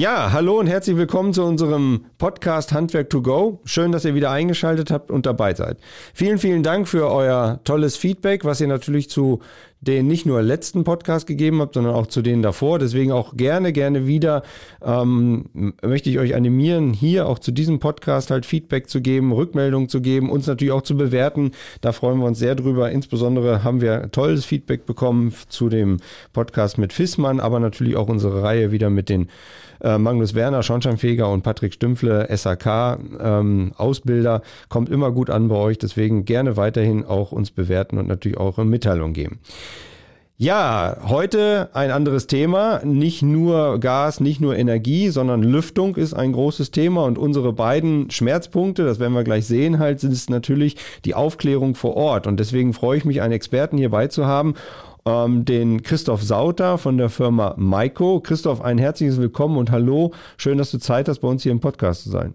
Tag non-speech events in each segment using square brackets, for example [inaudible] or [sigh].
Ja, hallo und herzlich willkommen zu unserem Podcast Handwerk to Go. Schön, dass ihr wieder eingeschaltet habt und dabei seid. Vielen, vielen Dank für euer tolles Feedback, was ihr natürlich zu den nicht nur letzten Podcast gegeben habt, sondern auch zu denen davor. Deswegen auch gerne, gerne wieder ähm, möchte ich euch animieren, hier auch zu diesem Podcast halt Feedback zu geben, Rückmeldungen zu geben, uns natürlich auch zu bewerten. Da freuen wir uns sehr drüber. Insbesondere haben wir tolles Feedback bekommen zu dem Podcast mit Fissmann, aber natürlich auch unsere Reihe wieder mit den äh, Magnus Werner, Schornsteinfeger und Patrick Stümpfle, SAK, ähm, Ausbilder, kommt immer gut an bei euch. Deswegen gerne weiterhin auch uns bewerten und natürlich auch eine Mitteilung geben. Ja, heute ein anderes Thema. Nicht nur Gas, nicht nur Energie, sondern Lüftung ist ein großes Thema. Und unsere beiden Schmerzpunkte, das werden wir gleich sehen, halt, sind natürlich die Aufklärung vor Ort. Und deswegen freue ich mich, einen Experten hierbei zu haben ähm, den Christoph Sauter von der Firma Maiko. Christoph, ein herzliches Willkommen und hallo. Schön, dass du Zeit hast, bei uns hier im Podcast zu sein.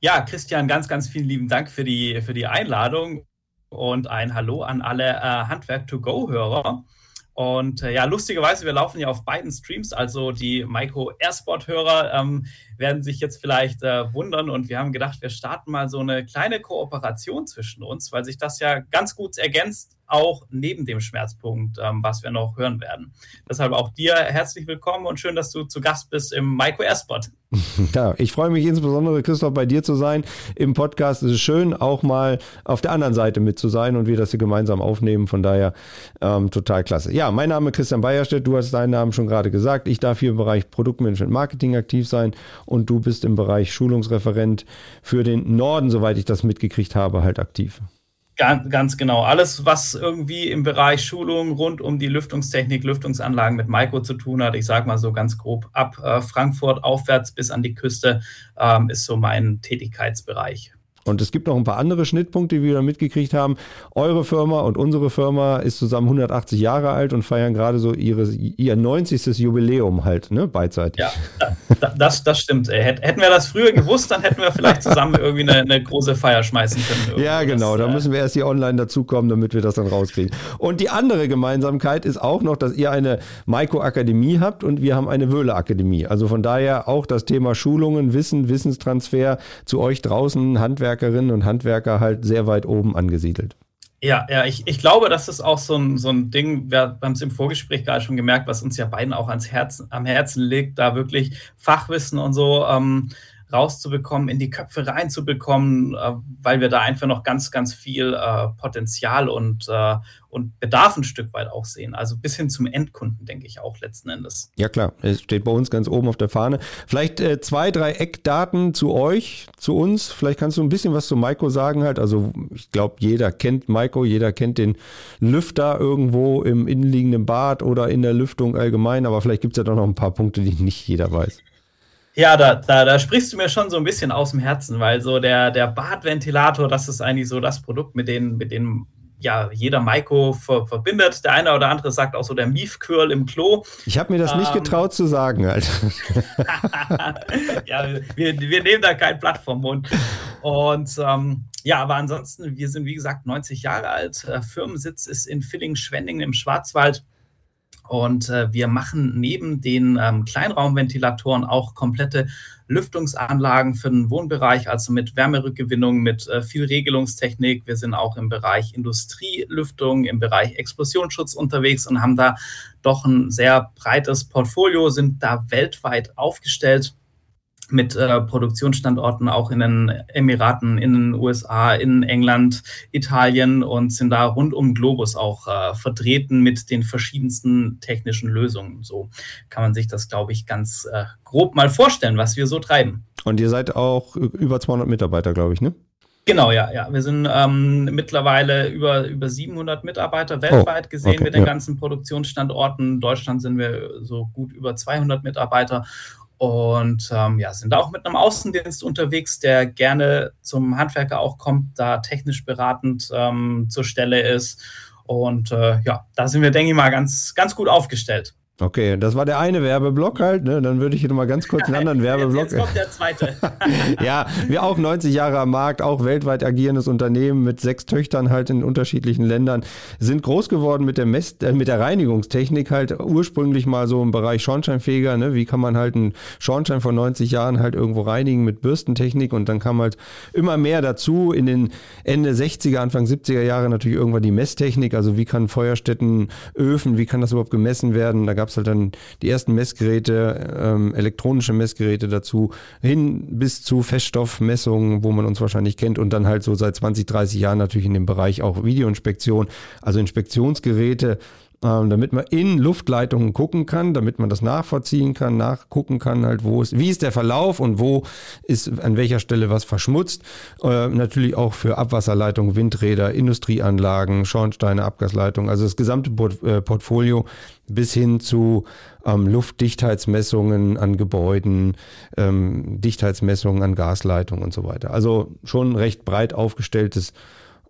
Ja, Christian, ganz, ganz vielen lieben Dank für die, für die Einladung und ein Hallo an alle äh, Handwerk-to-Go-Hörer. Und äh, ja, lustigerweise, wir laufen ja auf beiden Streams, also die Maiko Airsport-Hörer ähm, werden sich jetzt vielleicht äh, wundern und wir haben gedacht, wir starten mal so eine kleine Kooperation zwischen uns, weil sich das ja ganz gut ergänzt auch neben dem Schmerzpunkt, ähm, was wir noch hören werden. Deshalb auch dir herzlich willkommen und schön, dass du zu Gast bist im Maiko Airspot. [laughs] Ja, ich freue mich insbesondere, Christoph, bei dir zu sein. Im Podcast ist es schön, auch mal auf der anderen Seite mit zu sein und wir das hier gemeinsam aufnehmen. Von daher ähm, total klasse. Ja, mein Name ist Christian Bayerstedt. Du hast deinen Namen schon gerade gesagt. Ich darf hier im Bereich Produktmanagement Marketing aktiv sein und du bist im Bereich Schulungsreferent für den Norden, soweit ich das mitgekriegt habe, halt aktiv. Ganz, ganz genau. Alles, was irgendwie im Bereich Schulung rund um die Lüftungstechnik, Lüftungsanlagen mit Maiko zu tun hat, ich sage mal so ganz grob, ab äh, Frankfurt aufwärts bis an die Küste, ähm, ist so mein Tätigkeitsbereich. Und es gibt noch ein paar andere Schnittpunkte, die wir da mitgekriegt haben. Eure Firma und unsere Firma ist zusammen 180 Jahre alt und feiern gerade so ihre, ihr 90. Jubiläum halt, ne, beidseitig. Ja, das, das stimmt. Hätten wir das früher gewusst, dann hätten wir vielleicht zusammen irgendwie eine, eine große Feier schmeißen können. Ja, genau. Das, da müssen wir erst hier online dazukommen, damit wir das dann rauskriegen. Und die andere Gemeinsamkeit ist auch noch, dass ihr eine Maiko-Akademie habt und wir haben eine Wöhle-Akademie. Also von daher auch das Thema Schulungen, Wissen, Wissenstransfer zu euch draußen, Handwerk Handwerkerinnen und Handwerker halt sehr weit oben angesiedelt. Ja, ja, ich, ich glaube, das ist auch so ein, so ein Ding, wir haben es im Vorgespräch gerade schon gemerkt, was uns ja beiden auch ans Herzen, am Herzen liegt, da wirklich Fachwissen und so ähm, rauszubekommen, in die Köpfe reinzubekommen, äh, weil wir da einfach noch ganz, ganz viel äh, Potenzial und, äh, und Bedarf ein Stück weit auch sehen. Also bis hin zum Endkunden, denke ich auch letzten Endes. Ja klar, es steht bei uns ganz oben auf der Fahne. Vielleicht äh, zwei, drei Eckdaten zu euch, zu uns. Vielleicht kannst du ein bisschen was zu Maiko sagen halt. Also ich glaube, jeder kennt Maiko, jeder kennt den Lüfter irgendwo im innenliegenden Bad oder in der Lüftung allgemein, aber vielleicht gibt es ja doch noch ein paar Punkte, die nicht jeder weiß. Ja, da, da, da sprichst du mir schon so ein bisschen aus dem Herzen, weil so der, der Badventilator, das ist eigentlich so das Produkt, mit dem, mit dem ja, jeder Maiko ver verbindet. Der eine oder andere sagt auch so der Miefquirl im Klo. Ich habe mir das ähm, nicht getraut zu sagen, Alter. [laughs] ja, wir, wir nehmen da kein Blatt vom Mund. Und ähm, ja, aber ansonsten, wir sind wie gesagt 90 Jahre alt. Äh, Firmensitz ist in Villingen-Schwenningen im Schwarzwald. Und äh, wir machen neben den ähm, Kleinraumventilatoren auch komplette Lüftungsanlagen für den Wohnbereich, also mit Wärmerückgewinnung, mit äh, viel Regelungstechnik. Wir sind auch im Bereich Industrielüftung, im Bereich Explosionsschutz unterwegs und haben da doch ein sehr breites Portfolio, sind da weltweit aufgestellt mit äh, Produktionsstandorten auch in den Emiraten, in den USA, in England, Italien und sind da rund um Globus auch äh, vertreten mit den verschiedensten technischen Lösungen. So kann man sich das, glaube ich, ganz äh, grob mal vorstellen, was wir so treiben. Und ihr seid auch über 200 Mitarbeiter, glaube ich, ne? Genau, ja, ja. Wir sind ähm, mittlerweile über, über 700 Mitarbeiter weltweit oh, gesehen okay, mit den ja. ganzen Produktionsstandorten. In Deutschland sind wir so gut über 200 Mitarbeiter und ähm, ja, sind auch mit einem Außendienst unterwegs, der gerne zum Handwerker auch kommt, da technisch beratend ähm, zur Stelle ist. Und äh, ja, da sind wir, denke ich mal, ganz, ganz gut aufgestellt. Okay, das war der eine Werbeblock halt, ne? Dann würde ich hier nochmal ganz kurz einen anderen Werbeblock. Jetzt kommt der zweite. [laughs] ja, wir auch 90 Jahre am Markt, auch weltweit agierendes Unternehmen mit sechs Töchtern halt in unterschiedlichen Ländern, sind groß geworden mit der Mess äh, mit der Reinigungstechnik halt ursprünglich mal so im Bereich Schornsteinfeger, ne? Wie kann man halt einen Schornstein von 90 Jahren halt irgendwo reinigen mit Bürstentechnik und dann kam halt immer mehr dazu in den Ende 60er, Anfang 70er Jahre natürlich irgendwann die Messtechnik, also wie kann Feuerstätten, Öfen, wie kann das überhaupt gemessen werden? Da gab gab es halt dann die ersten Messgeräte, ähm, elektronische Messgeräte dazu, hin bis zu Feststoffmessungen, wo man uns wahrscheinlich kennt und dann halt so seit 20, 30 Jahren natürlich in dem Bereich auch Videoinspektion, also Inspektionsgeräte, ähm, damit man in Luftleitungen gucken kann, damit man das nachvollziehen kann, nachgucken kann, halt, wo ist, wie ist der Verlauf und wo ist an welcher Stelle was verschmutzt. Äh, natürlich auch für Abwasserleitungen, Windräder, Industrieanlagen, Schornsteine, Abgasleitungen, also das gesamte äh, Portfolio bis hin zu ähm, Luftdichtheitsmessungen an Gebäuden, ähm, Dichtheitsmessungen an Gasleitungen und so weiter. Also schon recht breit aufgestelltes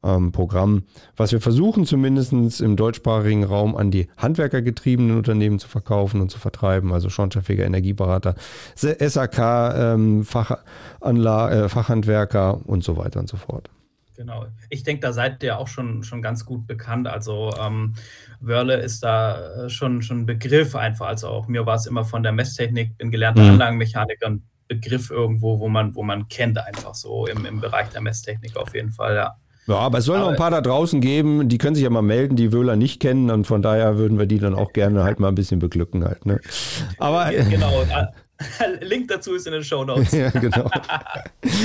ähm, Programm, was wir versuchen zumindest im deutschsprachigen Raum an die handwerkergetriebenen Unternehmen zu verkaufen und zu vertreiben, also Schornsteinfeger, Energieberater, SAK, ähm, Fachanla äh, Fachhandwerker und so weiter und so fort. Genau. Ich denke, da seid ihr auch schon, schon ganz gut bekannt. Also ähm, Wörle ist da äh, schon, schon ein Begriff einfach. Also auch mir war es immer von der Messtechnik, bin gelernter mhm. Anlagenmechaniker, ein Begriff irgendwo, wo man, wo man kennt, einfach so im, im Bereich der Messtechnik auf jeden Fall, ja. Ja, aber es soll aber noch ein paar da draußen geben, die können sich ja mal melden, die Wöhler nicht kennen und von daher würden wir die dann auch gerne halt mal ein bisschen beglücken halt. Ne? Aber genau. [laughs] Link dazu ist in den Show Notes. [laughs] ja, genau.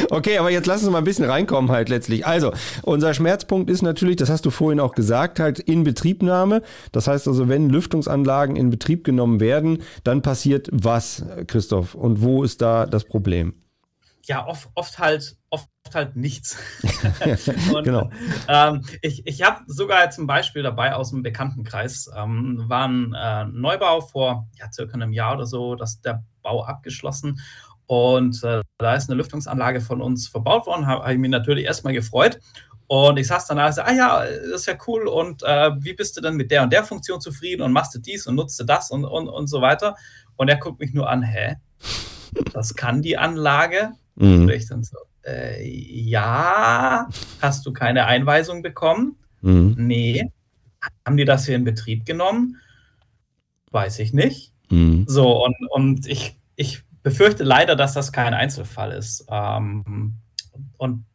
Okay, aber jetzt lass uns mal ein bisschen reinkommen halt letztlich. Also, unser Schmerzpunkt ist natürlich, das hast du vorhin auch gesagt, halt Inbetriebnahme. Das heißt also, wenn Lüftungsanlagen in Betrieb genommen werden, dann passiert was, Christoph? Und wo ist da das Problem? Ja, oft, oft halt, oft halt nichts. [laughs] und, genau. Ähm, ich ich habe sogar zum Beispiel dabei aus dem Bekanntenkreis, ähm, war ein äh, Neubau vor ja, circa einem Jahr oder so, dass der Bau abgeschlossen und äh, da ist eine Lüftungsanlage von uns verbaut worden, habe hab ich mich natürlich erstmal gefreut. Und ich saß danach und sagte, ah ja, das ist ja cool. Und äh, wie bist du denn mit der und der Funktion zufrieden und machst du dies und nutzt du das und, und, und so weiter? Und er guckt mich nur an, hä? Das kann die Anlage? Mhm. Und ich dann so, äh, ja, hast du keine Einweisung bekommen? Mhm. Nee. Haben die das hier in Betrieb genommen? Weiß ich nicht. Mhm. So, und, und ich, ich befürchte leider, dass das kein Einzelfall ist. Ähm, und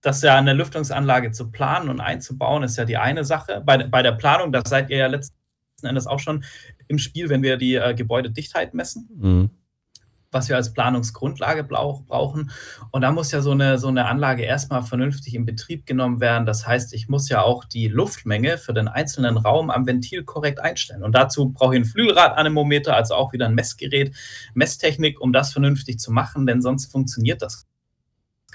das ja eine Lüftungsanlage zu planen und einzubauen, ist ja die eine Sache. Bei, bei der Planung, da seid ihr ja letzten Endes auch schon im Spiel, wenn wir die äh, Gebäudedichtheit messen. Mhm was wir als Planungsgrundlage brauchen. Und da muss ja so eine, so eine Anlage erstmal vernünftig in Betrieb genommen werden. Das heißt, ich muss ja auch die Luftmenge für den einzelnen Raum am Ventil korrekt einstellen. Und dazu brauche ich ein Flügelradanemometer, also auch wieder ein Messgerät, Messtechnik, um das vernünftig zu machen, denn sonst funktioniert das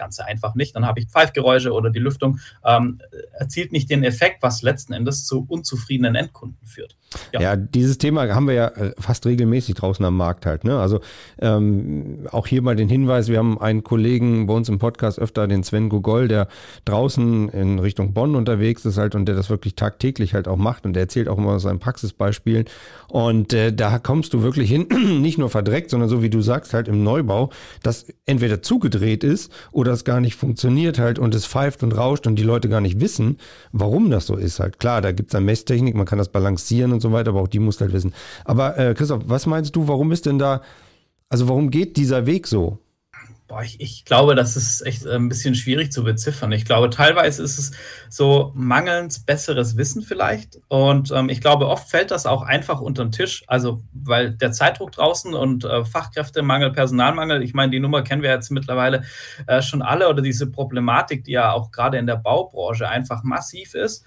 Ganze einfach nicht. Dann habe ich Pfeifgeräusche oder die Lüftung ähm, erzielt nicht den Effekt, was letzten Endes zu unzufriedenen Endkunden führt. Ja. ja. dieses Thema haben wir ja äh, fast regelmäßig draußen am Markt halt. Ne? Also ähm, auch hier mal den Hinweis, wir haben einen Kollegen bei uns im Podcast öfter, den Sven Gogol, der draußen in Richtung Bonn unterwegs ist halt und der das wirklich tagtäglich halt auch macht und der erzählt auch immer aus seinen Praxisbeispielen. Und äh, da kommst du wirklich hin, [clears throat] nicht nur verdreckt, sondern so wie du sagst, halt im Neubau, dass entweder zugedreht ist oder es gar nicht funktioniert halt und es pfeift und rauscht und die Leute gar nicht wissen, warum das so ist halt. Klar, da gibt es eine Messtechnik, man kann das balancieren und so weiter, aber auch die musst du halt wissen. Aber äh, Christoph, was meinst du, warum ist denn da, also warum geht dieser Weg so? Boah, ich, ich, glaube, das ist echt ein bisschen schwierig zu beziffern. Ich glaube, teilweise ist es so mangelnd besseres Wissen vielleicht. Und ähm, ich glaube, oft fällt das auch einfach unter den Tisch. Also, weil der Zeitdruck draußen und äh, Fachkräftemangel, Personalmangel, ich meine, die Nummer kennen wir jetzt mittlerweile äh, schon alle oder diese Problematik, die ja auch gerade in der Baubranche einfach massiv ist.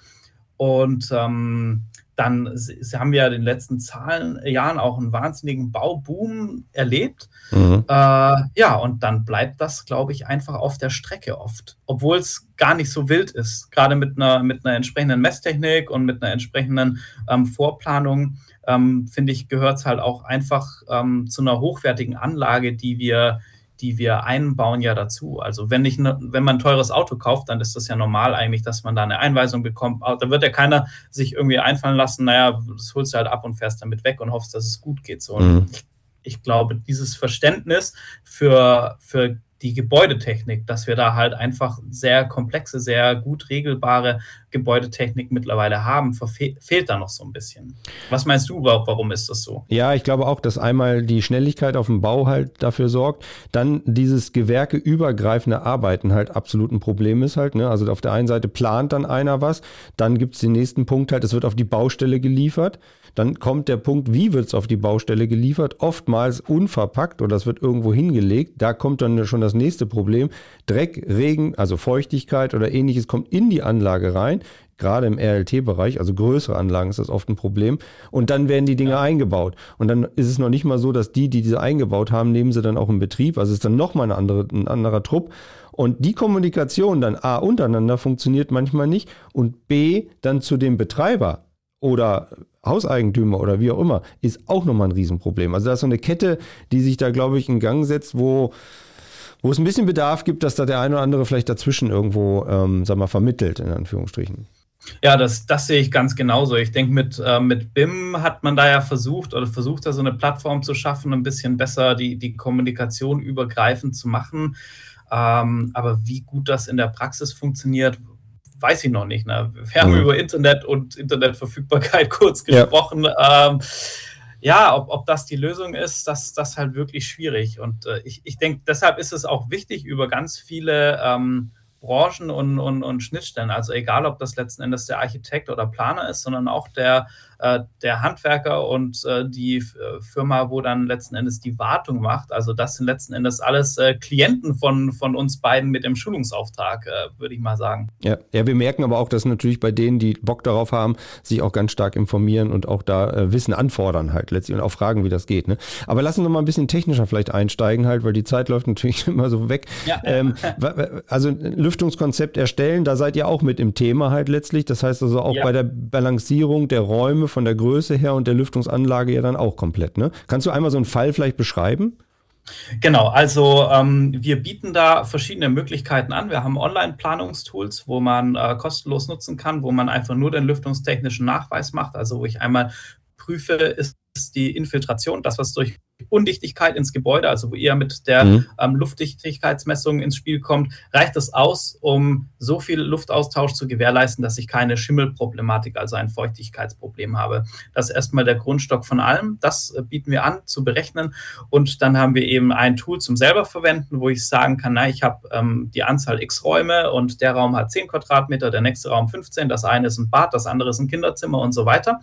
Und ähm, dann sie haben wir ja in den letzten Zahlen, Jahren auch einen wahnsinnigen Bauboom erlebt. Mhm. Äh, ja, und dann bleibt das, glaube ich, einfach auf der Strecke oft, obwohl es gar nicht so wild ist. Gerade mit einer, mit einer entsprechenden Messtechnik und mit einer entsprechenden ähm, Vorplanung, ähm, finde ich, gehört es halt auch einfach ähm, zu einer hochwertigen Anlage, die wir die wir einbauen, ja dazu. Also wenn, ich, ne, wenn man ein teures Auto kauft, dann ist das ja normal eigentlich, dass man da eine Einweisung bekommt. Da wird ja keiner sich irgendwie einfallen lassen, naja, das holst du halt ab und fährst damit weg und hoffst, dass es gut geht. So. Mhm. Ich, ich glaube, dieses Verständnis für, für die Gebäudetechnik, dass wir da halt einfach sehr komplexe, sehr gut regelbare Gebäudetechnik mittlerweile haben, fehlt da noch so ein bisschen. Was meinst du, warum ist das so? Ja, ich glaube auch, dass einmal die Schnelligkeit auf dem Bau halt dafür sorgt, dann dieses gewerkeübergreifende Arbeiten halt absolut ein Problem ist halt. Ne? Also auf der einen Seite plant dann einer was, dann gibt es den nächsten Punkt halt, es wird auf die Baustelle geliefert. Dann kommt der Punkt, wie wird es auf die Baustelle geliefert? Oftmals unverpackt oder es wird irgendwo hingelegt. Da kommt dann schon das nächste Problem. Dreck, Regen, also Feuchtigkeit oder ähnliches kommt in die Anlage rein. Gerade im RLT-Bereich, also größere Anlagen ist das oft ein Problem. Und dann werden die Dinge ja. eingebaut. Und dann ist es noch nicht mal so, dass die, die diese eingebaut haben, nehmen sie dann auch in Betrieb. Also es ist dann nochmal eine andere, ein anderer Trupp. Und die Kommunikation dann A untereinander funktioniert manchmal nicht und B dann zu dem Betreiber oder Hauseigentümer oder wie auch immer, ist auch nochmal ein Riesenproblem. Also da ist so eine Kette, die sich da, glaube ich, in Gang setzt, wo, wo es ein bisschen Bedarf gibt, dass da der eine oder andere vielleicht dazwischen irgendwo, ähm, sag mal, vermittelt, in Anführungsstrichen. Ja, das, das sehe ich ganz genauso. Ich denke, mit, äh, mit BIM hat man da ja versucht oder versucht da so eine Plattform zu schaffen, ein bisschen besser die, die Kommunikation übergreifend zu machen. Ähm, aber wie gut das in der Praxis funktioniert, weiß ich noch nicht. Ne? Wir haben mhm. über Internet und Internetverfügbarkeit [laughs] kurz gesprochen. Ja, ähm, ja ob, ob das die Lösung ist, das, ist halt wirklich schwierig. Und äh, ich, ich denke, deshalb ist es auch wichtig, über ganz viele ähm, Branchen und, und, und Schnittstellen. Also egal, ob das letzten Endes der Architekt oder Planer ist, sondern auch der, äh, der Handwerker und äh, die äh, Firma, wo dann letzten Endes die Wartung macht. Also das sind letzten Endes alles äh, Klienten von, von uns beiden mit dem Schulungsauftrag, äh, würde ich mal sagen. Ja. ja, wir merken aber auch, dass natürlich bei denen, die Bock darauf haben, sich auch ganz stark informieren und auch da äh, Wissen anfordern halt letztlich und auch fragen, wie das geht. Ne? Aber lassen wir mal ein bisschen technischer vielleicht einsteigen halt, weil die Zeit läuft natürlich [laughs] immer so weg. Ja. Ähm, also Lüftungskonzept erstellen, da seid ihr auch mit im Thema halt letztlich. Das heißt also auch ja. bei der Balancierung der Räume von der Größe her und der Lüftungsanlage ja dann auch komplett. Ne? Kannst du einmal so einen Fall vielleicht beschreiben? Genau, also ähm, wir bieten da verschiedene Möglichkeiten an. Wir haben Online-Planungstools, wo man äh, kostenlos nutzen kann, wo man einfach nur den lüftungstechnischen Nachweis macht, also wo ich einmal prüfe, ist die Infiltration, das, was durch Undichtigkeit ins Gebäude, also wo ihr mit der mhm. ähm, Luftdichtigkeitsmessung ins Spiel kommt, reicht es aus, um so viel Luftaustausch zu gewährleisten, dass ich keine Schimmelproblematik, also ein Feuchtigkeitsproblem habe. Das ist erstmal der Grundstock von allem. Das äh, bieten wir an zu berechnen. Und dann haben wir eben ein Tool zum selber verwenden, wo ich sagen kann, na, ich habe ähm, die Anzahl X Räume und der Raum hat 10 Quadratmeter, der nächste Raum 15, das eine ist ein Bad, das andere ist ein Kinderzimmer und so weiter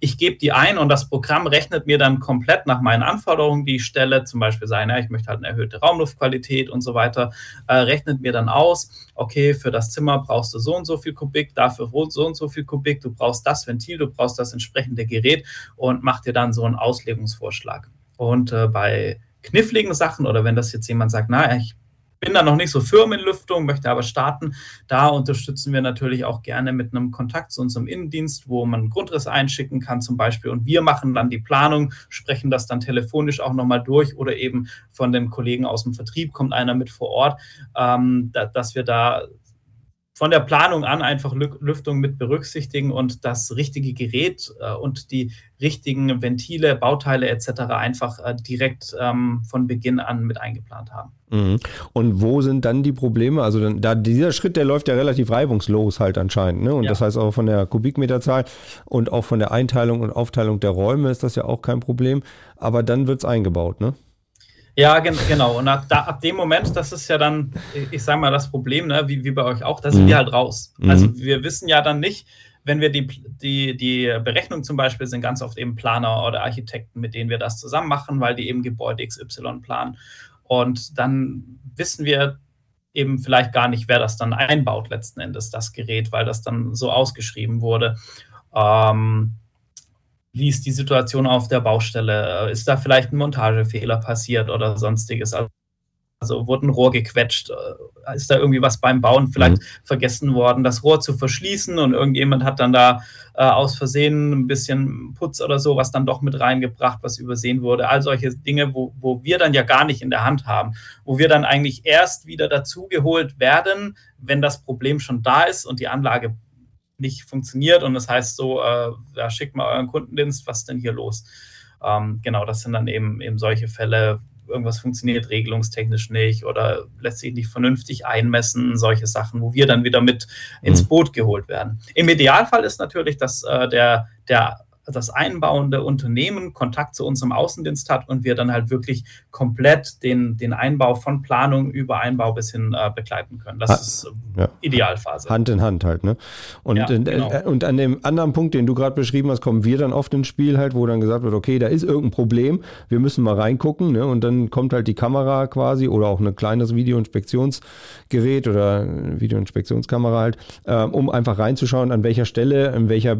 ich gebe die ein und das Programm rechnet mir dann komplett nach meinen Anforderungen, die ich stelle, zum Beispiel sagen, ja, ich möchte halt eine erhöhte Raumluftqualität und so weiter, äh, rechnet mir dann aus, okay, für das Zimmer brauchst du so und so viel Kubik, dafür so und so viel Kubik, du brauchst das Ventil, du brauchst das entsprechende Gerät und macht dir dann so einen Auslegungsvorschlag. Und äh, bei kniffligen Sachen oder wenn das jetzt jemand sagt, na, ich bin da noch nicht so firm in Lüftung, möchte aber starten. Da unterstützen wir natürlich auch gerne mit einem Kontakt zu unserem Innendienst, wo man einen Grundriss einschicken kann zum Beispiel. Und wir machen dann die Planung, sprechen das dann telefonisch auch nochmal durch oder eben von den Kollegen aus dem Vertrieb kommt einer mit vor Ort, ähm, da, dass wir da von der Planung an einfach Lüftung mit berücksichtigen und das richtige Gerät äh, und die richtigen Ventile, Bauteile etc. einfach äh, direkt ähm, von Beginn an mit eingeplant haben. Mhm. Und wo sind dann die Probleme? Also dann, da dieser Schritt, der läuft ja relativ reibungslos halt anscheinend. Ne? Und ja. das heißt auch von der Kubikmeterzahl und auch von der Einteilung und Aufteilung der Räume ist das ja auch kein Problem. Aber dann wird es eingebaut, ne? Ja, gen genau. Und ab, da, ab dem Moment, das ist ja dann, ich sage mal, das Problem, ne, wie, wie bei euch auch, da sind mhm. wir halt raus. Mhm. Also wir wissen ja dann nicht, wenn wir die, die, die Berechnung zum Beispiel sind ganz oft eben Planer oder Architekten, mit denen wir das zusammen machen, weil die eben Gebäude XY planen. Und dann wissen wir eben vielleicht gar nicht, wer das dann einbaut letzten Endes, das Gerät, weil das dann so ausgeschrieben wurde. Ähm, wie ist die Situation auf der Baustelle? Ist da vielleicht ein Montagefehler passiert oder sonstiges? Also wurde ein Rohr gequetscht, ist da irgendwie was beim Bauen vielleicht mhm. vergessen worden, das Rohr zu verschließen und irgendjemand hat dann da äh, aus Versehen ein bisschen Putz oder so, was dann doch mit reingebracht, was übersehen wurde. All solche Dinge, wo, wo wir dann ja gar nicht in der Hand haben, wo wir dann eigentlich erst wieder dazugeholt werden, wenn das Problem schon da ist und die Anlage nicht funktioniert und das heißt so, äh, ja, schickt mal euren Kundendienst, was ist denn hier los? Ähm, genau, das sind dann eben, eben solche Fälle, irgendwas funktioniert regelungstechnisch nicht oder lässt sich nicht vernünftig einmessen, solche Sachen, wo wir dann wieder mit ins mhm. Boot geholt werden. Im Idealfall ist natürlich, dass äh, der, der das einbauende Unternehmen Kontakt zu unserem Außendienst hat und wir dann halt wirklich komplett den, den Einbau von Planung über Einbau bis hin äh, begleiten können. Das ha ist äh, ja. Idealphase. Hand in Hand halt, ne? Und, ja, genau. äh, und an dem anderen Punkt, den du gerade beschrieben hast, kommen wir dann oft ins Spiel halt, wo dann gesagt wird, okay, da ist irgendein Problem, wir müssen mal reingucken, ne? Und dann kommt halt die Kamera quasi oder auch ein kleines Videoinspektionsgerät oder Videoinspektionskamera halt, äh, um einfach reinzuschauen, an welcher Stelle, in welcher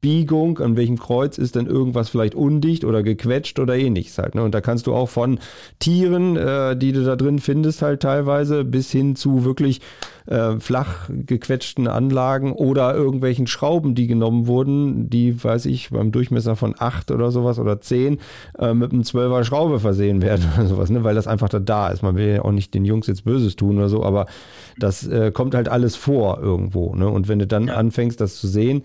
Biegung, an welchem Kreuz ist denn irgendwas vielleicht undicht oder gequetscht oder ähnliches halt. Ne? Und da kannst du auch von Tieren, äh, die du da drin findest, halt teilweise, bis hin zu wirklich äh, flach gequetschten Anlagen oder irgendwelchen Schrauben, die genommen wurden, die, weiß ich, beim Durchmesser von 8 oder sowas oder 10 äh, mit einem 12er Schraube versehen werden [laughs] oder sowas, ne? weil das einfach da, da ist. Man will ja auch nicht den Jungs jetzt Böses tun oder so, aber das äh, kommt halt alles vor irgendwo. Ne? Und wenn du dann ja. anfängst, das zu sehen,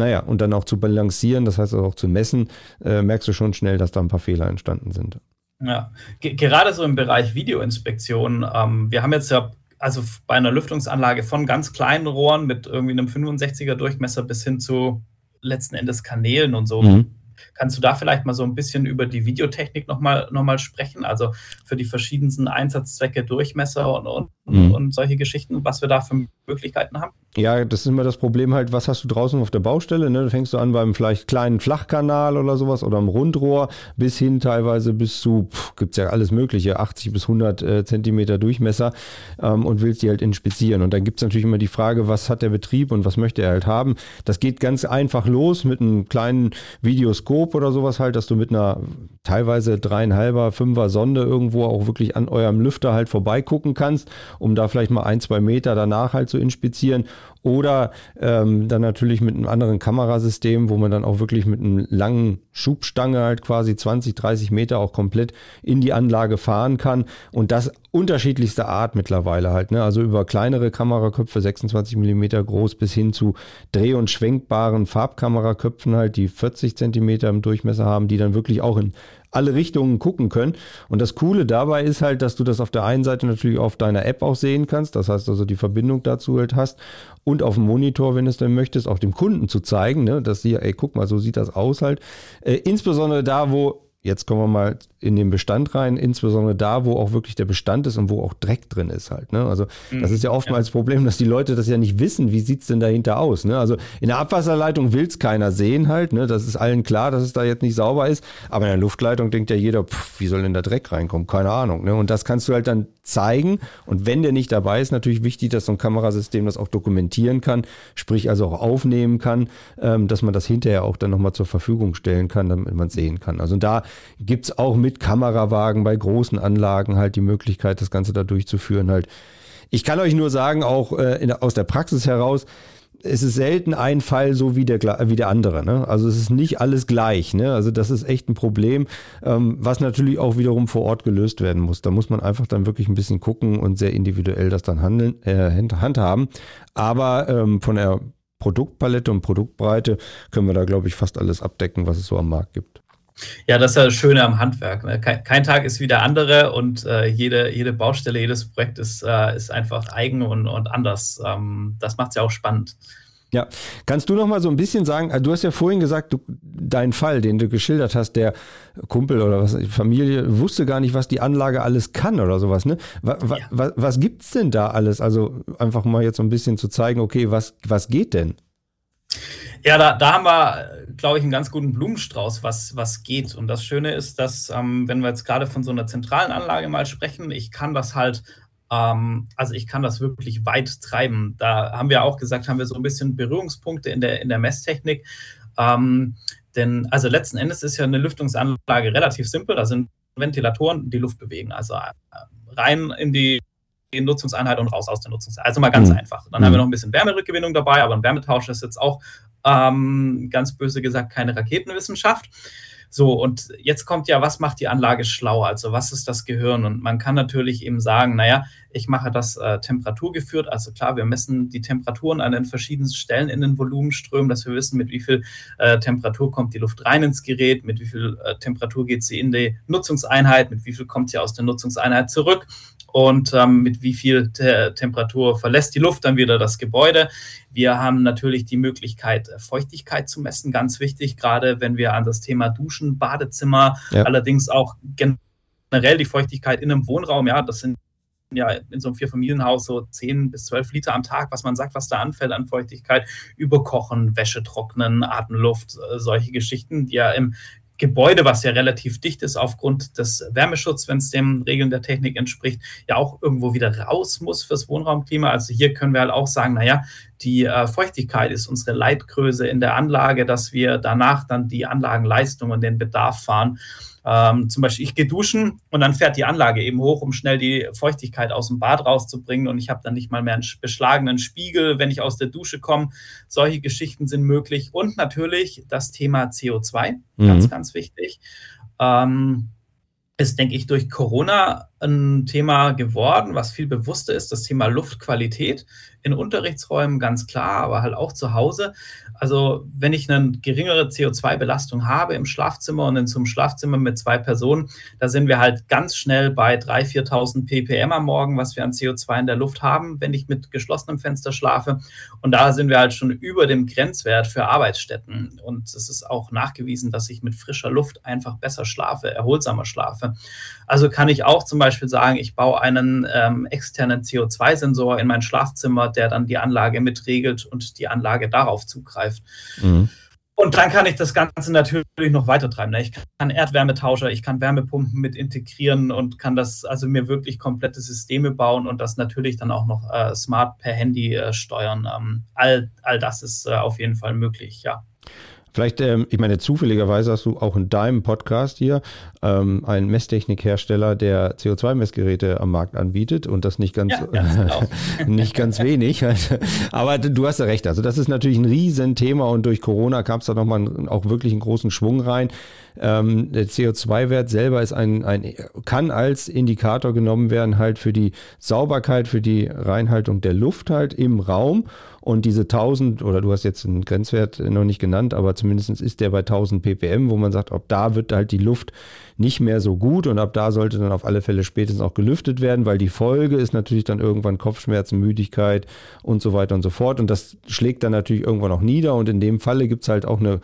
naja, und dann auch zu balancieren, das heißt auch zu messen, äh, merkst du schon schnell, dass da ein paar Fehler entstanden sind. Ja, G gerade so im Bereich Videoinspektion. Ähm, wir haben jetzt ja also bei einer Lüftungsanlage von ganz kleinen Rohren mit irgendwie einem 65er Durchmesser bis hin zu letzten Endes Kanälen und so. Mhm. Kannst du da vielleicht mal so ein bisschen über die Videotechnik nochmal noch mal sprechen? Also für die verschiedensten Einsatzzwecke, Durchmesser und, und, mhm. und solche Geschichten, was wir da für Möglichkeiten haben? Ja, das ist immer das Problem halt, was hast du draußen auf der Baustelle? Ne? Da fängst du an beim vielleicht kleinen Flachkanal oder sowas oder am Rundrohr bis hin teilweise bis zu, gibt es ja alles mögliche, 80 bis 100 äh, Zentimeter Durchmesser ähm, und willst die halt inspizieren. Und dann gibt es natürlich immer die Frage, was hat der Betrieb und was möchte er halt haben? Das geht ganz einfach los mit einem kleinen Videoskop oder sowas halt, dass du mit einer teilweise dreieinhalber, fünfer Sonde irgendwo auch wirklich an eurem Lüfter halt vorbeigucken kannst, um da vielleicht mal ein, zwei Meter danach halt zu inspizieren oder ähm, dann natürlich mit einem anderen Kamerasystem, wo man dann auch wirklich mit einem langen Schubstange halt quasi 20, 30 Meter auch komplett in die Anlage fahren kann. Und das unterschiedlichster Art mittlerweile halt. Ne? Also über kleinere Kameraköpfe, 26 Millimeter groß, bis hin zu dreh- und schwenkbaren Farbkameraköpfen halt, die 40 Zentimeter im Durchmesser haben, die dann wirklich auch in alle Richtungen gucken können. Und das Coole dabei ist halt, dass du das auf der einen Seite natürlich auf deiner App auch sehen kannst. Das heißt also, die Verbindung dazu halt hast. Und auf dem Monitor, wenn du es denn möchtest, auch dem Kunden zu zeigen, ne, dass sie, ey, guck mal, so sieht das aus halt. Äh, insbesondere da, wo Jetzt kommen wir mal in den Bestand rein, insbesondere da, wo auch wirklich der Bestand ist und wo auch Dreck drin ist halt. Ne? Also das mhm. ist ja oftmals das Problem, dass die Leute das ja nicht wissen, wie sieht's denn dahinter aus. Ne? Also in der Abwasserleitung will's keiner sehen halt. Ne? Das ist allen klar, dass es da jetzt nicht sauber ist. Aber in der Luftleitung denkt ja jeder, pff, wie soll denn der Dreck reinkommen? Keine Ahnung. Ne? Und das kannst du halt dann zeigen. Und wenn der nicht dabei ist, natürlich wichtig, dass so ein Kamerasystem das auch dokumentieren kann, sprich also auch aufnehmen kann, ähm, dass man das hinterher auch dann nochmal zur Verfügung stellen kann, damit man sehen kann. Also da gibt es auch mit Kamerawagen bei großen Anlagen halt die Möglichkeit, das Ganze da durchzuführen halt. Ich kann euch nur sagen, auch äh, in, aus der Praxis heraus, es ist selten ein Fall so wie der, wie der andere. Ne? Also es ist nicht alles gleich. Ne? Also das ist echt ein Problem, ähm, was natürlich auch wiederum vor Ort gelöst werden muss. Da muss man einfach dann wirklich ein bisschen gucken und sehr individuell das dann handeln, äh, handhaben. Aber ähm, von der Produktpalette und Produktbreite können wir da, glaube ich, fast alles abdecken, was es so am Markt gibt. Ja, das ist ja das Schöne am Handwerk. Ne? Kein, kein, Tag ist wie der andere und äh, jede, jede Baustelle, jedes Projekt ist, äh, ist einfach eigen und, und anders. Ähm, das macht es ja auch spannend. Ja, kannst du noch mal so ein bisschen sagen, also du hast ja vorhin gesagt, du, dein Fall, den du geschildert hast, der Kumpel oder was, Familie wusste gar nicht, was die Anlage alles kann oder sowas, ne? Wa, wa, ja. was, was gibt's denn da alles? Also einfach mal jetzt so ein bisschen zu zeigen, okay, was, was geht denn? Ja, da, da haben wir, glaube ich, einen ganz guten Blumenstrauß, was, was geht. Und das Schöne ist, dass, ähm, wenn wir jetzt gerade von so einer zentralen Anlage mal sprechen, ich kann das halt, ähm, also ich kann das wirklich weit treiben. Da haben wir auch gesagt, haben wir so ein bisschen Berührungspunkte in der, in der Messtechnik. Ähm, denn, also letzten Endes ist ja eine Lüftungsanlage relativ simpel. Da sind Ventilatoren, die Luft bewegen. Also äh, rein in die die Nutzungseinheit und raus aus der Nutzungseinheit. Also mal ganz mhm. einfach. Dann mhm. haben wir noch ein bisschen Wärmerückgewinnung dabei, aber ein Wärmetausch ist jetzt auch ähm, ganz böse gesagt keine Raketenwissenschaft. So, und jetzt kommt ja, was macht die Anlage schlau? Also was ist das Gehirn? Und man kann natürlich eben sagen, naja, ich mache das äh, temperaturgeführt. Also klar, wir messen die Temperaturen an den verschiedensten Stellen in den Volumenströmen, dass wir wissen, mit wie viel äh, Temperatur kommt die Luft rein ins Gerät, mit wie viel äh, Temperatur geht sie in die Nutzungseinheit, mit wie viel kommt sie aus der Nutzungseinheit zurück und ähm, mit wie viel Te Temperatur verlässt die Luft dann wieder das Gebäude. Wir haben natürlich die Möglichkeit, äh, Feuchtigkeit zu messen, ganz wichtig, gerade wenn wir an das Thema Duschen, Badezimmer, ja. allerdings auch generell die Feuchtigkeit in einem Wohnraum, ja, das sind ja in so einem Vierfamilienhaus so 10 bis 12 Liter am Tag, was man sagt, was da anfällt an Feuchtigkeit, überkochen, Wäsche trocknen, Atemluft, äh, solche Geschichten, die ja im Gebäude, was ja relativ dicht ist aufgrund des Wärmeschutzes, wenn es den Regeln der Technik entspricht, ja auch irgendwo wieder raus muss fürs Wohnraumklima. Also hier können wir halt auch sagen, naja, die äh, Feuchtigkeit ist unsere Leitgröße in der Anlage, dass wir danach dann die Anlagenleistung und den Bedarf fahren. Ähm, zum Beispiel, ich gehe duschen und dann fährt die Anlage eben hoch, um schnell die Feuchtigkeit aus dem Bad rauszubringen. Und ich habe dann nicht mal mehr einen beschlagenen Spiegel, wenn ich aus der Dusche komme. Solche Geschichten sind möglich. Und natürlich das Thema CO2, mhm. ganz, ganz wichtig. Ähm, ist, denke ich, durch Corona ein Thema geworden, was viel bewusster ist, das Thema Luftqualität in Unterrichtsräumen ganz klar, aber halt auch zu Hause. Also wenn ich eine geringere CO2-Belastung habe im Schlafzimmer und in einem Schlafzimmer mit zwei Personen, da sind wir halt ganz schnell bei 3.000, 4.000 ppm am Morgen, was wir an CO2 in der Luft haben, wenn ich mit geschlossenem Fenster schlafe. Und da sind wir halt schon über dem Grenzwert für Arbeitsstätten. Und es ist auch nachgewiesen, dass ich mit frischer Luft einfach besser schlafe, erholsamer schlafe. Also kann ich auch zum Beispiel sagen, ich baue einen ähm, externen CO2-Sensor in mein Schlafzimmer, der dann die Anlage mitregelt und die Anlage darauf zugreift. Mhm. Und dann kann ich das Ganze natürlich noch weiter treiben. Ne? Ich kann Erdwärmetauscher, ich kann Wärmepumpen mit integrieren und kann das also mir wirklich komplette Systeme bauen und das natürlich dann auch noch äh, smart per Handy äh, steuern. Ähm, all, all das ist äh, auf jeden Fall möglich, ja. Vielleicht, ähm, ich meine, zufälligerweise hast du auch in deinem Podcast hier ähm, einen Messtechnikhersteller, der CO2-Messgeräte am Markt anbietet und das nicht ganz, ja, ganz [laughs] nicht ganz wenig. [laughs] Aber du hast ja recht. Also das ist natürlich ein Riesenthema und durch Corona kam es da nochmal auch wirklich einen großen Schwung rein. Ähm, der CO2-Wert selber ist ein, ein, kann als Indikator genommen werden, halt für die Sauberkeit, für die Reinhaltung der Luft halt im Raum. Und diese 1000, oder du hast jetzt einen Grenzwert noch nicht genannt, aber zumindest ist der bei 1000 ppm, wo man sagt, ob da wird halt die Luft nicht mehr so gut und ab da sollte dann auf alle Fälle spätestens auch gelüftet werden, weil die Folge ist natürlich dann irgendwann Kopfschmerzen, Müdigkeit und so weiter und so fort. Und das schlägt dann natürlich irgendwann auch nieder. Und in dem Falle gibt es halt auch eine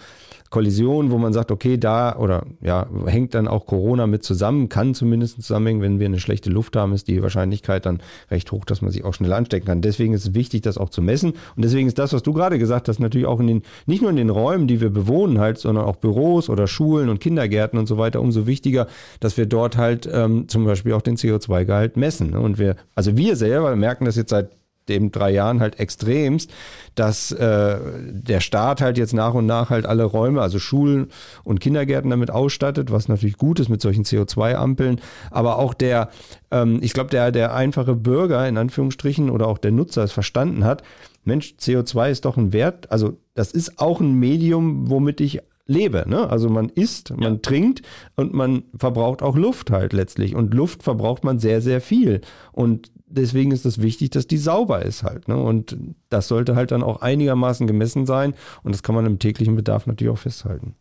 Kollision, wo man sagt, okay, da oder ja, hängt dann auch Corona mit zusammen, kann zumindest zusammenhängen, wenn wir eine schlechte Luft haben, ist die Wahrscheinlichkeit dann recht hoch, dass man sich auch schnell anstecken kann. Deswegen ist es wichtig, das auch zu messen. Und deswegen ist das, was du gerade gesagt hast, natürlich auch in den, nicht nur in den Räumen, die wir bewohnen halt, sondern auch Büros oder Schulen und Kindergärten und so weiter, umso wichtiger, dass wir dort halt ähm, zum Beispiel auch den CO2-Gehalt messen. Und wir, also wir selber merken das jetzt seit dem drei Jahren halt extremst, dass äh, der Staat halt jetzt nach und nach halt alle Räume, also Schulen und Kindergärten damit ausstattet, was natürlich gut ist mit solchen CO2-Ampeln, aber auch der, ähm, ich glaube, der, der einfache Bürger in Anführungsstrichen oder auch der Nutzer es verstanden hat, Mensch, CO2 ist doch ein Wert, also das ist auch ein Medium, womit ich lebe. Ne? Also man isst, man ja. trinkt und man verbraucht auch Luft halt letztlich. Und Luft verbraucht man sehr, sehr viel. Und deswegen ist es wichtig, dass die sauber ist halt. Ne? Und das sollte halt dann auch einigermaßen gemessen sein. Und das kann man im täglichen Bedarf natürlich auch festhalten.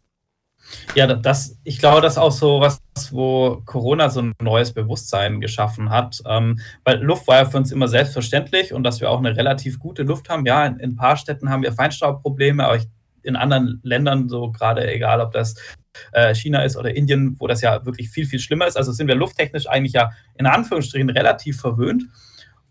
Ja, das, ich glaube, das ist auch so was, wo Corona so ein neues Bewusstsein geschaffen hat. Ähm, weil Luft war ja für uns immer selbstverständlich und dass wir auch eine relativ gute Luft haben. Ja, in, in ein paar Städten haben wir Feinstaubprobleme, aber ich, in anderen Ländern, so gerade egal, ob das äh, China ist oder Indien, wo das ja wirklich viel, viel schlimmer ist. Also sind wir lufttechnisch eigentlich ja in Anführungsstrichen relativ verwöhnt.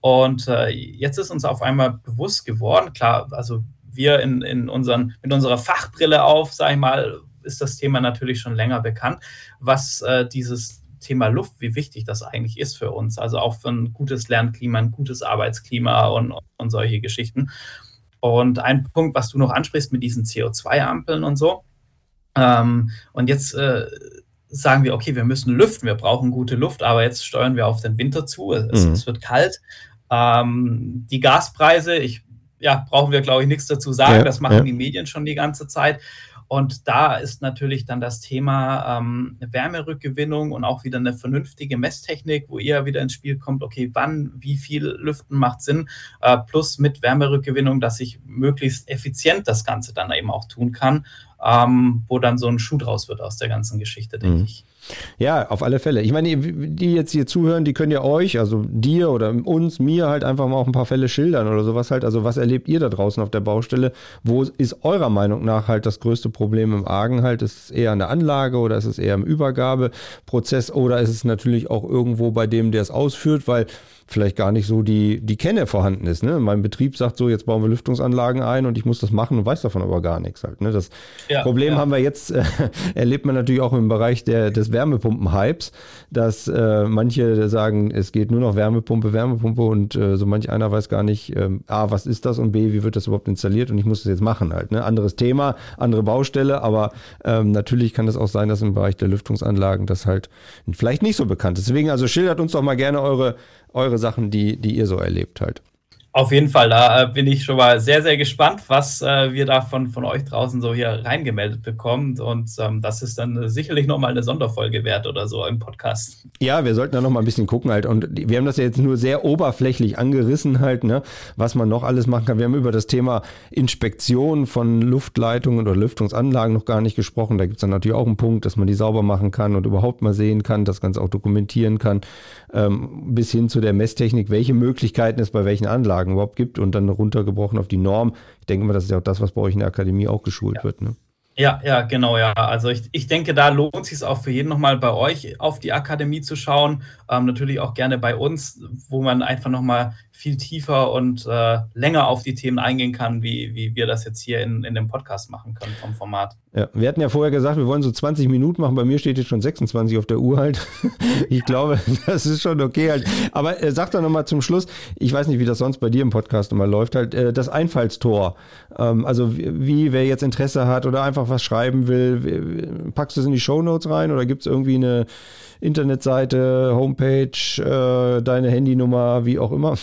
Und äh, jetzt ist uns auf einmal bewusst geworden, klar, also wir in, in unseren, mit unserer Fachbrille auf, sage ich mal, ist das Thema natürlich schon länger bekannt, was äh, dieses Thema Luft, wie wichtig das eigentlich ist für uns. Also auch für ein gutes Lernklima, ein gutes Arbeitsklima und, und solche Geschichten. Und ein Punkt, was du noch ansprichst mit diesen CO2-Ampeln und so, ähm, und jetzt äh, sagen wir, okay, wir müssen lüften, wir brauchen gute Luft, aber jetzt steuern wir auf den Winter zu, es, mhm. es wird kalt. Ähm, die Gaspreise, ich, ja, brauchen wir, glaube ich, nichts dazu sagen, ja, das machen ja. die Medien schon die ganze Zeit. Und da ist natürlich dann das Thema ähm, Wärmerückgewinnung und auch wieder eine vernünftige Messtechnik, wo ihr wieder ins Spiel kommt, okay, wann, wie viel Lüften macht Sinn, äh, plus mit Wärmerückgewinnung, dass ich möglichst effizient das Ganze dann eben auch tun kann, ähm, wo dann so ein Schuh draus wird aus der ganzen Geschichte, denke mhm. ich. Ja, auf alle Fälle. Ich meine, die jetzt hier zuhören, die können ja euch, also dir oder uns, mir halt einfach mal auch ein paar Fälle schildern oder sowas halt. Also was erlebt ihr da draußen auf der Baustelle? Wo ist eurer Meinung nach halt das größte Problem im Argen halt? Ist es eher an der Anlage oder ist es eher im Übergabeprozess oder ist es natürlich auch irgendwo bei dem, der es ausführt? Weil vielleicht gar nicht so die, die Kenne vorhanden ist. Ne? Mein Betrieb sagt so, jetzt bauen wir Lüftungsanlagen ein und ich muss das machen und weiß davon aber gar nichts halt. Ne? Das ja, Problem ja. haben wir jetzt, äh, [laughs] erlebt man natürlich auch im Bereich der, des Wärmepumpen-Hypes, dass äh, manche sagen, es geht nur noch Wärmepumpe, Wärmepumpe und äh, so manch einer weiß gar nicht, äh, A, was ist das und B, wie wird das überhaupt installiert und ich muss das jetzt machen halt. Ne? Anderes Thema, andere Baustelle, aber ähm, natürlich kann es auch sein, dass im Bereich der Lüftungsanlagen das halt vielleicht nicht so bekannt ist. Deswegen also schildert uns doch mal gerne eure eure Sachen, die, die ihr so erlebt halt. Auf jeden Fall, da äh, bin ich schon mal sehr, sehr gespannt, was äh, wir da von, von euch draußen so hier reingemeldet bekommen. Und ähm, das ist dann sicherlich nochmal eine Sonderfolge wert oder so im Podcast. Ja, wir sollten da nochmal ein bisschen gucken halt. Und wir haben das ja jetzt nur sehr oberflächlich angerissen halt, ne, was man noch alles machen kann. Wir haben über das Thema Inspektion von Luftleitungen oder Lüftungsanlagen noch gar nicht gesprochen. Da gibt es dann natürlich auch einen Punkt, dass man die sauber machen kann und überhaupt mal sehen kann, das Ganze auch dokumentieren kann. Ähm, bis hin zu der Messtechnik, welche Möglichkeiten es bei welchen Anlagen Fragen überhaupt gibt und dann runtergebrochen auf die Norm. Ich denke mal, das ist ja auch das, was bei euch in der Akademie auch geschult ja. wird. Ne? Ja, ja, genau, ja. Also ich, ich denke, da lohnt es sich auch für jeden nochmal bei euch auf die Akademie zu schauen. Ähm, natürlich auch gerne bei uns, wo man einfach nochmal viel tiefer und äh, länger auf die Themen eingehen kann, wie, wie wir das jetzt hier in, in dem Podcast machen können vom Format. Ja, wir hatten ja vorher gesagt, wir wollen so 20 Minuten machen. Bei mir steht jetzt schon 26 auf der Uhr halt. [laughs] ich glaube, das ist schon okay halt. Aber äh, sag doch nochmal zum Schluss, ich weiß nicht, wie das sonst bei dir im Podcast immer läuft, halt, äh, das Einfallstor. Ähm, also wie, wie, wer jetzt Interesse hat oder einfach was schreiben will, packst du es in die Shownotes rein oder gibt es irgendwie eine Internetseite, Homepage, äh, deine Handynummer, wie auch immer?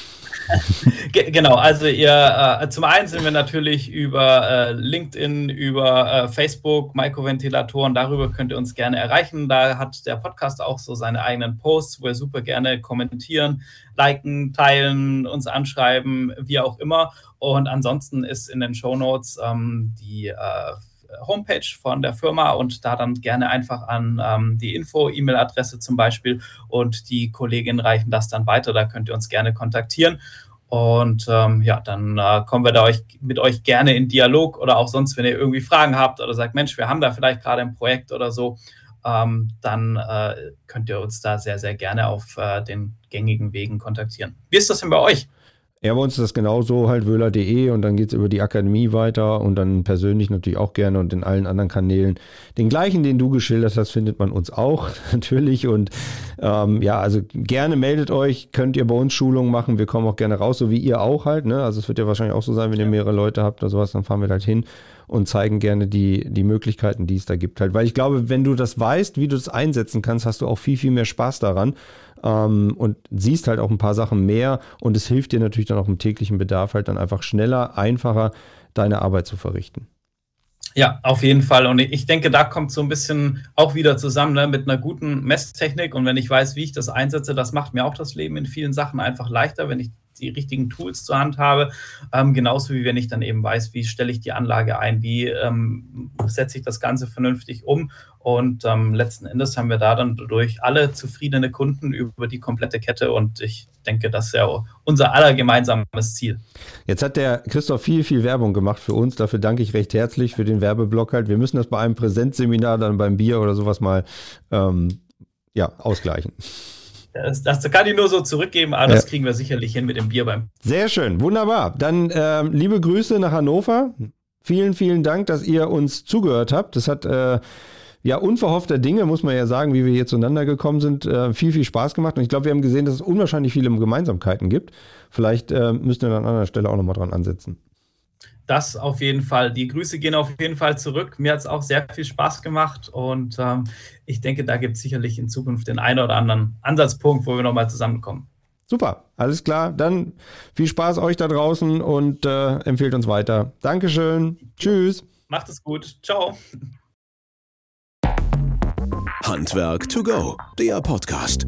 [laughs] genau, also ihr, äh, zum einen sind wir natürlich über äh, LinkedIn, über äh, Facebook, Mikroventilatoren, darüber könnt ihr uns gerne erreichen. Da hat der Podcast auch so seine eigenen Posts, wo ihr super gerne kommentieren, liken, teilen, uns anschreiben, wie auch immer. Und ansonsten ist in den Show Notes ähm, die äh, Homepage von der Firma und da dann gerne einfach an ähm, die Info-E-Mail-Adresse zum Beispiel und die Kolleginnen reichen das dann weiter. Da könnt ihr uns gerne kontaktieren. Und ähm, ja, dann äh, kommen wir da euch, mit euch gerne in Dialog oder auch sonst, wenn ihr irgendwie Fragen habt oder sagt, Mensch, wir haben da vielleicht gerade ein Projekt oder so, ähm, dann äh, könnt ihr uns da sehr, sehr gerne auf äh, den gängigen Wegen kontaktieren. Wie ist das denn bei euch? Ja, bei uns ist das genauso, halt wöhler.de und dann geht es über die Akademie weiter und dann persönlich natürlich auch gerne und in allen anderen Kanälen. Den gleichen, den du geschildert hast, findet man uns auch [laughs] natürlich und ähm, ja, also gerne meldet euch, könnt ihr bei uns Schulungen machen, wir kommen auch gerne raus, so wie ihr auch halt, ne? Also es wird ja wahrscheinlich auch so sein, wenn ihr mehrere Leute habt oder sowas, dann fahren wir halt hin und zeigen gerne die, die Möglichkeiten, die es da gibt halt. Weil ich glaube, wenn du das weißt, wie du das einsetzen kannst, hast du auch viel, viel mehr Spaß daran ähm, und siehst halt auch ein paar Sachen mehr und es hilft dir natürlich dann auch im täglichen Bedarf halt dann einfach schneller, einfacher deine Arbeit zu verrichten. Ja, auf jeden Fall. Und ich denke, da kommt so ein bisschen auch wieder zusammen ne, mit einer guten Messtechnik. Und wenn ich weiß, wie ich das einsetze, das macht mir auch das Leben in vielen Sachen einfach leichter, wenn ich die richtigen Tools zur Hand habe. Ähm, genauso wie wenn ich dann eben weiß, wie stelle ich die Anlage ein, wie ähm, setze ich das Ganze vernünftig um. Und ähm, letzten Endes haben wir da dann durch alle zufriedene Kunden über die komplette Kette. Und ich denke, das ist ja unser aller gemeinsames Ziel. Jetzt hat der Christoph viel, viel Werbung gemacht für uns. Dafür danke ich recht herzlich für den Werbeblock halt. Wir müssen das bei einem Präsenzseminar dann beim Bier oder sowas mal ähm, ja, ausgleichen. Das, das, kann ich nur so zurückgeben, aber ja. das kriegen wir sicherlich hin mit dem Bier beim. Sehr schön, wunderbar. Dann äh, liebe Grüße nach Hannover. Vielen, vielen Dank, dass ihr uns zugehört habt. Das hat äh, ja unverhoffter Dinge, muss man ja sagen, wie wir hier zueinander gekommen sind, äh, viel, viel Spaß gemacht. Und ich glaube, wir haben gesehen, dass es unwahrscheinlich viele Gemeinsamkeiten gibt. Vielleicht äh, müssen wir an anderer Stelle auch nochmal dran ansetzen. Das auf jeden Fall. Die Grüße gehen auf jeden Fall zurück. Mir hat es auch sehr viel Spaß gemacht und ähm, ich denke, da gibt es sicherlich in Zukunft den einen oder anderen Ansatzpunkt, wo wir nochmal zusammenkommen. Super, alles klar. Dann viel Spaß euch da draußen und äh, empfehlt uns weiter. Dankeschön. Tschüss. Macht es gut. Ciao. Handwerk to go, der Podcast.